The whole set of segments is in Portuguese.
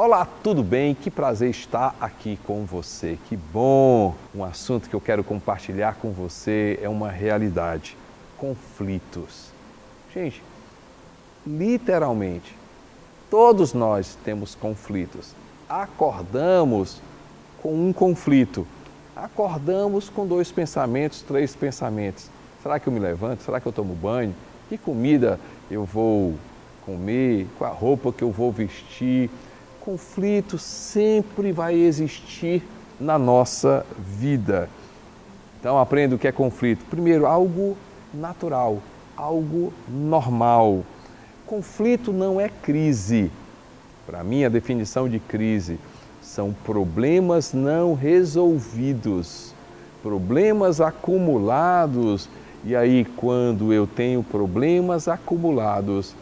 Olá, tudo bem? Que prazer estar aqui com você. Que bom! Um assunto que eu quero compartilhar com você é uma realidade: conflitos. Gente, literalmente, todos nós temos conflitos. Acordamos com um conflito. Acordamos com dois pensamentos, três pensamentos. Será que eu me levanto? Será que eu tomo banho? Que comida eu vou comer? Qual a roupa que eu vou vestir? Conflito sempre vai existir na nossa vida. Então aprenda o que é conflito. Primeiro, algo natural, algo normal. Conflito não é crise. Para mim, a definição de crise são problemas não resolvidos, problemas acumulados. E aí, quando eu tenho problemas acumulados,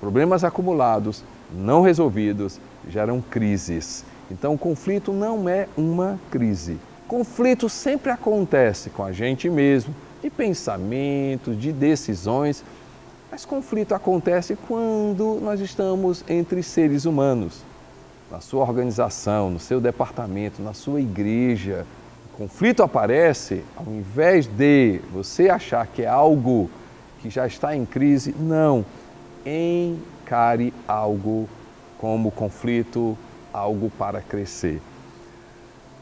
problemas acumulados não resolvidos, geram crises. Então, o conflito não é uma crise. Conflito sempre acontece com a gente mesmo, de pensamentos, de decisões, mas conflito acontece quando nós estamos entre seres humanos, na sua organização, no seu departamento, na sua igreja. O conflito aparece ao invés de você achar que é algo que já está em crise, não. Encare algo como conflito, algo para crescer.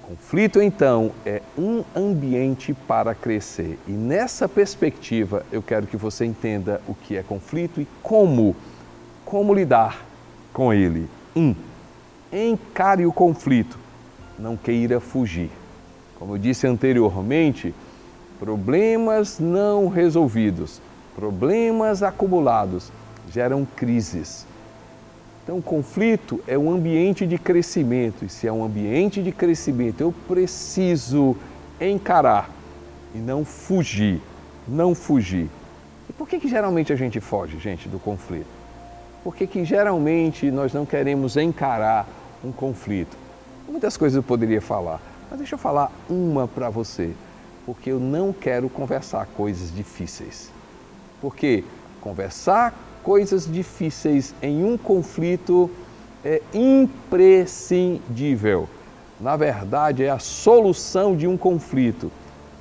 Conflito, então, é um ambiente para crescer. E nessa perspectiva, eu quero que você entenda o que é conflito e como, como lidar com ele. Um, encare o conflito, não queira fugir. Como eu disse anteriormente, problemas não resolvidos, problemas acumulados geram crises. Então, o conflito é um ambiente de crescimento, e se é um ambiente de crescimento, eu preciso encarar e não fugir, não fugir. E por que, que geralmente a gente foge, gente, do conflito? Por que, que geralmente nós não queremos encarar um conflito? Muitas coisas eu poderia falar, mas deixa eu falar uma para você, porque eu não quero conversar coisas difíceis. Porque conversar coisas difíceis em um conflito é imprescindível. Na verdade, é a solução de um conflito.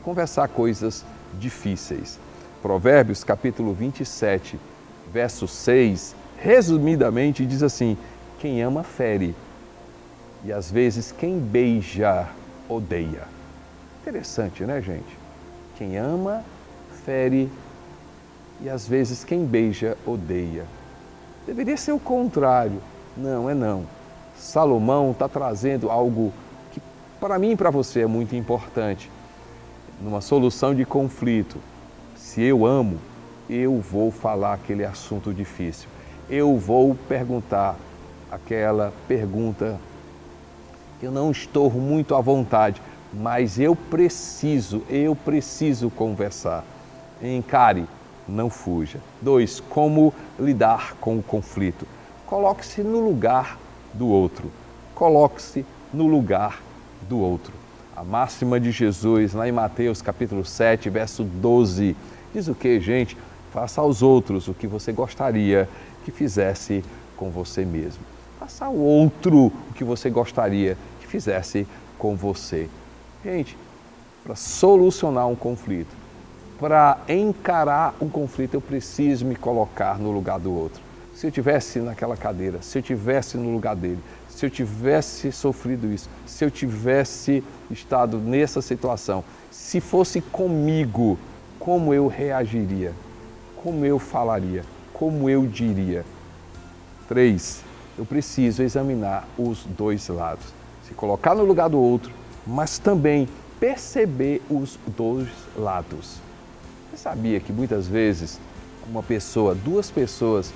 Conversar coisas difíceis. Provérbios capítulo 27, verso 6, resumidamente diz assim: Quem ama fere, e às vezes quem beija odeia. Interessante, né, gente? Quem ama fere e às vezes quem beija odeia. Deveria ser o contrário. Não, é não. Salomão está trazendo algo que para mim e para você é muito importante. Numa solução de conflito, se eu amo, eu vou falar aquele assunto difícil. Eu vou perguntar aquela pergunta eu não estou muito à vontade, mas eu preciso, eu preciso conversar. Encare não fuja. Dois, como lidar com o conflito. Coloque-se no lugar do outro. Coloque-se no lugar do outro. A máxima de Jesus, lá em Mateus capítulo 7, verso 12, diz o que, gente? Faça aos outros o que você gostaria que fizesse com você mesmo. Faça ao outro o que você gostaria que fizesse com você. Gente, para solucionar um conflito, para encarar um conflito, eu preciso me colocar no lugar do outro. Se eu tivesse naquela cadeira, se eu tivesse no lugar dele, se eu tivesse sofrido isso, se eu tivesse estado nessa situação, se fosse comigo, como eu reagiria? Como eu falaria? Como eu diria? Três, eu preciso examinar os dois lados. Se colocar no lugar do outro, mas também perceber os dois lados. Você sabia que muitas vezes uma pessoa, duas pessoas,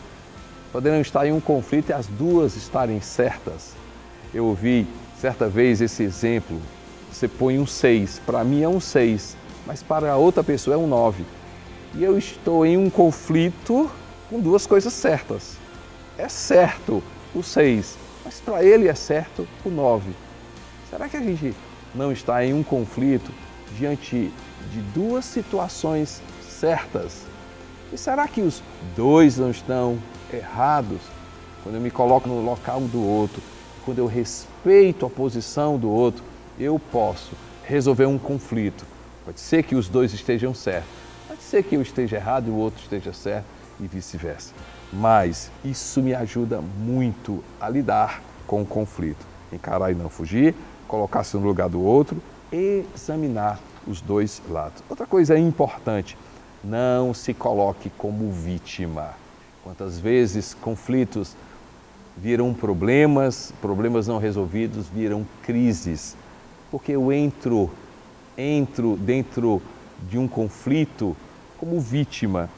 poderão estar em um conflito e as duas estarem certas? Eu ouvi certa vez esse exemplo. Você põe um 6, para mim é um 6, mas para a outra pessoa é um 9. E eu estou em um conflito com duas coisas certas. É certo o 6, mas para ele é certo o 9. Será que a gente não está em um conflito diante de duas situações certas. E será que os dois não estão errados? Quando eu me coloco no local do outro, quando eu respeito a posição do outro, eu posso resolver um conflito. Pode ser que os dois estejam certos, pode ser que eu esteja errado e o outro esteja certo e vice-versa. Mas isso me ajuda muito a lidar com o conflito. Encarar e não fugir, colocar-se no lugar do outro, examinar os dois lados. Outra coisa importante, não se coloque como vítima. Quantas vezes conflitos viram problemas, problemas não resolvidos viram crises, porque eu entro, entro dentro de um conflito como vítima,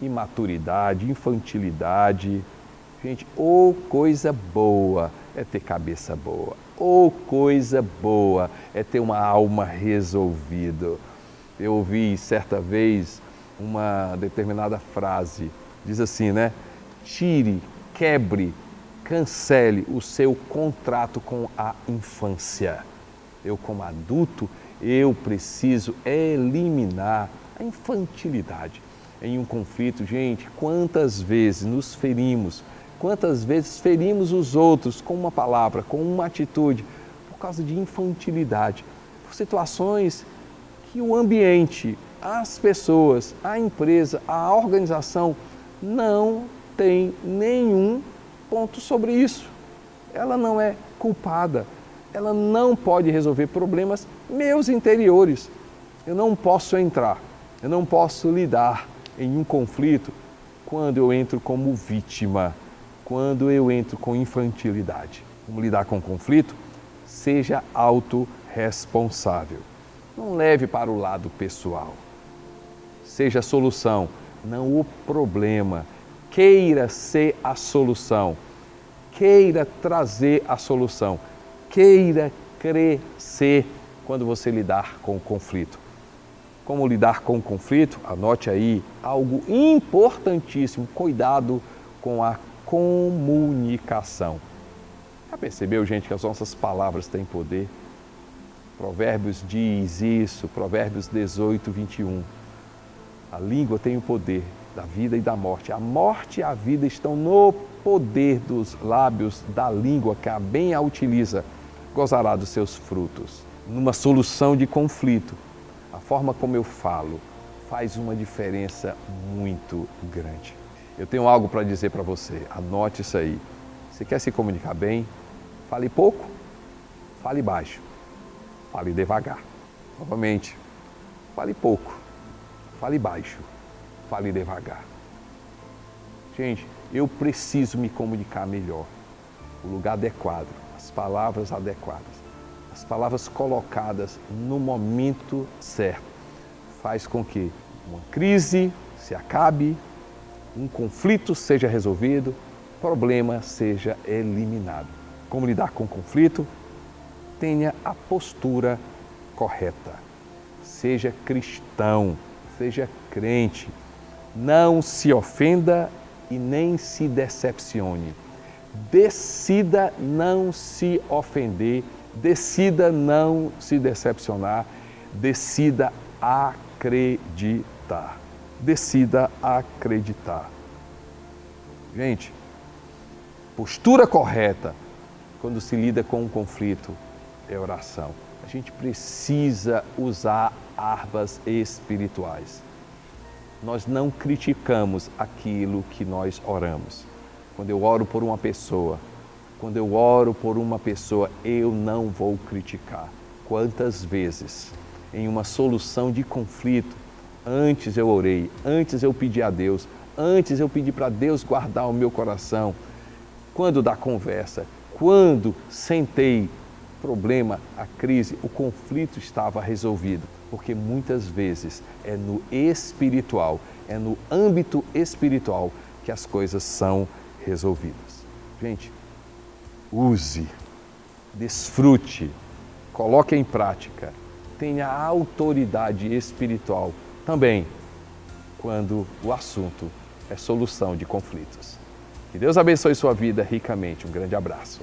imaturidade, infantilidade. Gente, ou coisa boa é ter cabeça boa, ou coisa boa é ter uma alma resolvida. Eu ouvi certa vez uma determinada frase, diz assim, né? Tire, quebre, cancele o seu contrato com a infância. Eu, como adulto, eu preciso eliminar a infantilidade em um conflito. Gente, quantas vezes nos ferimos, quantas vezes ferimos os outros com uma palavra, com uma atitude, por causa de infantilidade, por situações que o ambiente, as pessoas, a empresa, a organização não tem nenhum ponto sobre isso. Ela não é culpada, ela não pode resolver problemas meus interiores. Eu não posso entrar, eu não posso lidar em um conflito quando eu entro como vítima, quando eu entro com infantilidade. Como lidar com conflito? Seja autorresponsável. Não leve para o lado pessoal. Seja a solução, não o problema. Queira ser a solução. Queira trazer a solução. Queira crescer quando você lidar com o conflito. Como lidar com o conflito? Anote aí algo importantíssimo: cuidado com a comunicação. Já percebeu, gente, que as nossas palavras têm poder? Provérbios diz isso, Provérbios 18, 21. A língua tem o poder da vida e da morte. A morte e a vida estão no poder dos lábios da língua, que a bem a utiliza, gozará dos seus frutos. Numa solução de conflito, a forma como eu falo faz uma diferença muito grande. Eu tenho algo para dizer para você, anote isso aí. Você quer se comunicar bem? Fale pouco, fale baixo, fale devagar. Novamente, fale pouco, fale baixo, fale devagar. Gente, eu preciso me comunicar melhor. O lugar adequado, as palavras adequadas, as palavras colocadas no momento certo, faz com que uma crise se acabe, um conflito seja resolvido, problema seja eliminado. Como lidar com conflito? Tenha a postura correta. Seja cristão, seja crente. Não se ofenda e nem se decepcione. Decida não se ofender, decida não se decepcionar, decida acreditar. Decida acreditar. Gente, postura correta quando se lida com um conflito é oração. A gente precisa usar armas espirituais nós não criticamos aquilo que nós oramos. Quando eu oro por uma pessoa, quando eu oro por uma pessoa, eu não vou criticar. Quantas vezes, em uma solução de conflito, antes eu orei, antes eu pedi a Deus, antes eu pedi para Deus guardar o meu coração, quando da conversa, quando sentei, problema, a crise, o conflito estava resolvido porque muitas vezes é no espiritual, é no âmbito espiritual que as coisas são resolvidas. Gente, use, desfrute, coloque em prática, tenha autoridade espiritual também quando o assunto é solução de conflitos. Que Deus abençoe sua vida ricamente. Um grande abraço.